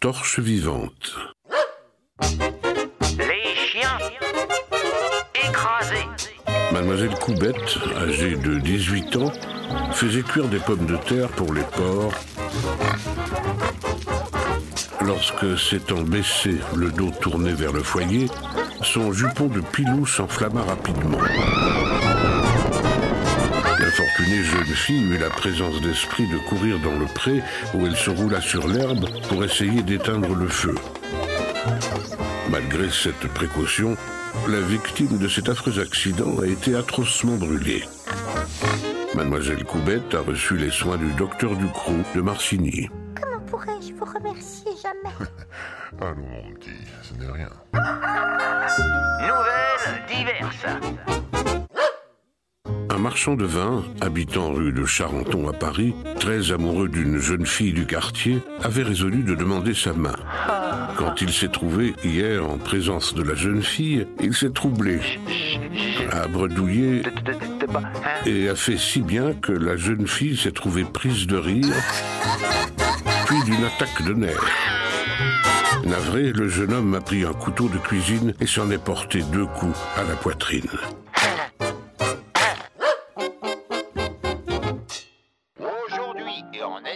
Torche vivante. Les chiens écrasés. Mademoiselle Coubette, âgée de 18 ans, faisait cuire des pommes de terre pour les porcs. Lorsque s'étant baissé, le dos tourné vers le foyer, son jupon de pilou s'enflamma rapidement. L'infortunée jeune fille eut la présence d'esprit de courir dans le pré où elle se roula sur l'herbe pour essayer d'éteindre le feu. Malgré cette précaution, la victime de cet affreux accident a été atrocement brûlée. Mademoiselle Coubette a reçu les soins du docteur Ducrot de Marcigny. Comment pourrais-je vous remercier jamais? Ah non, mon petit, ce n'est rien. Nouvelles diverses. Marchand de vin, habitant rue de Charenton à Paris, très amoureux d'une jeune fille du quartier, avait résolu de demander sa main. Quand il s'est trouvé hier en présence de la jeune fille, il s'est troublé, a bredouillé et a fait si bien que la jeune fille s'est trouvée prise de rire, puis d'une attaque de nerfs. Navré, le jeune homme a pris un couteau de cuisine et s'en est porté deux coups à la poitrine.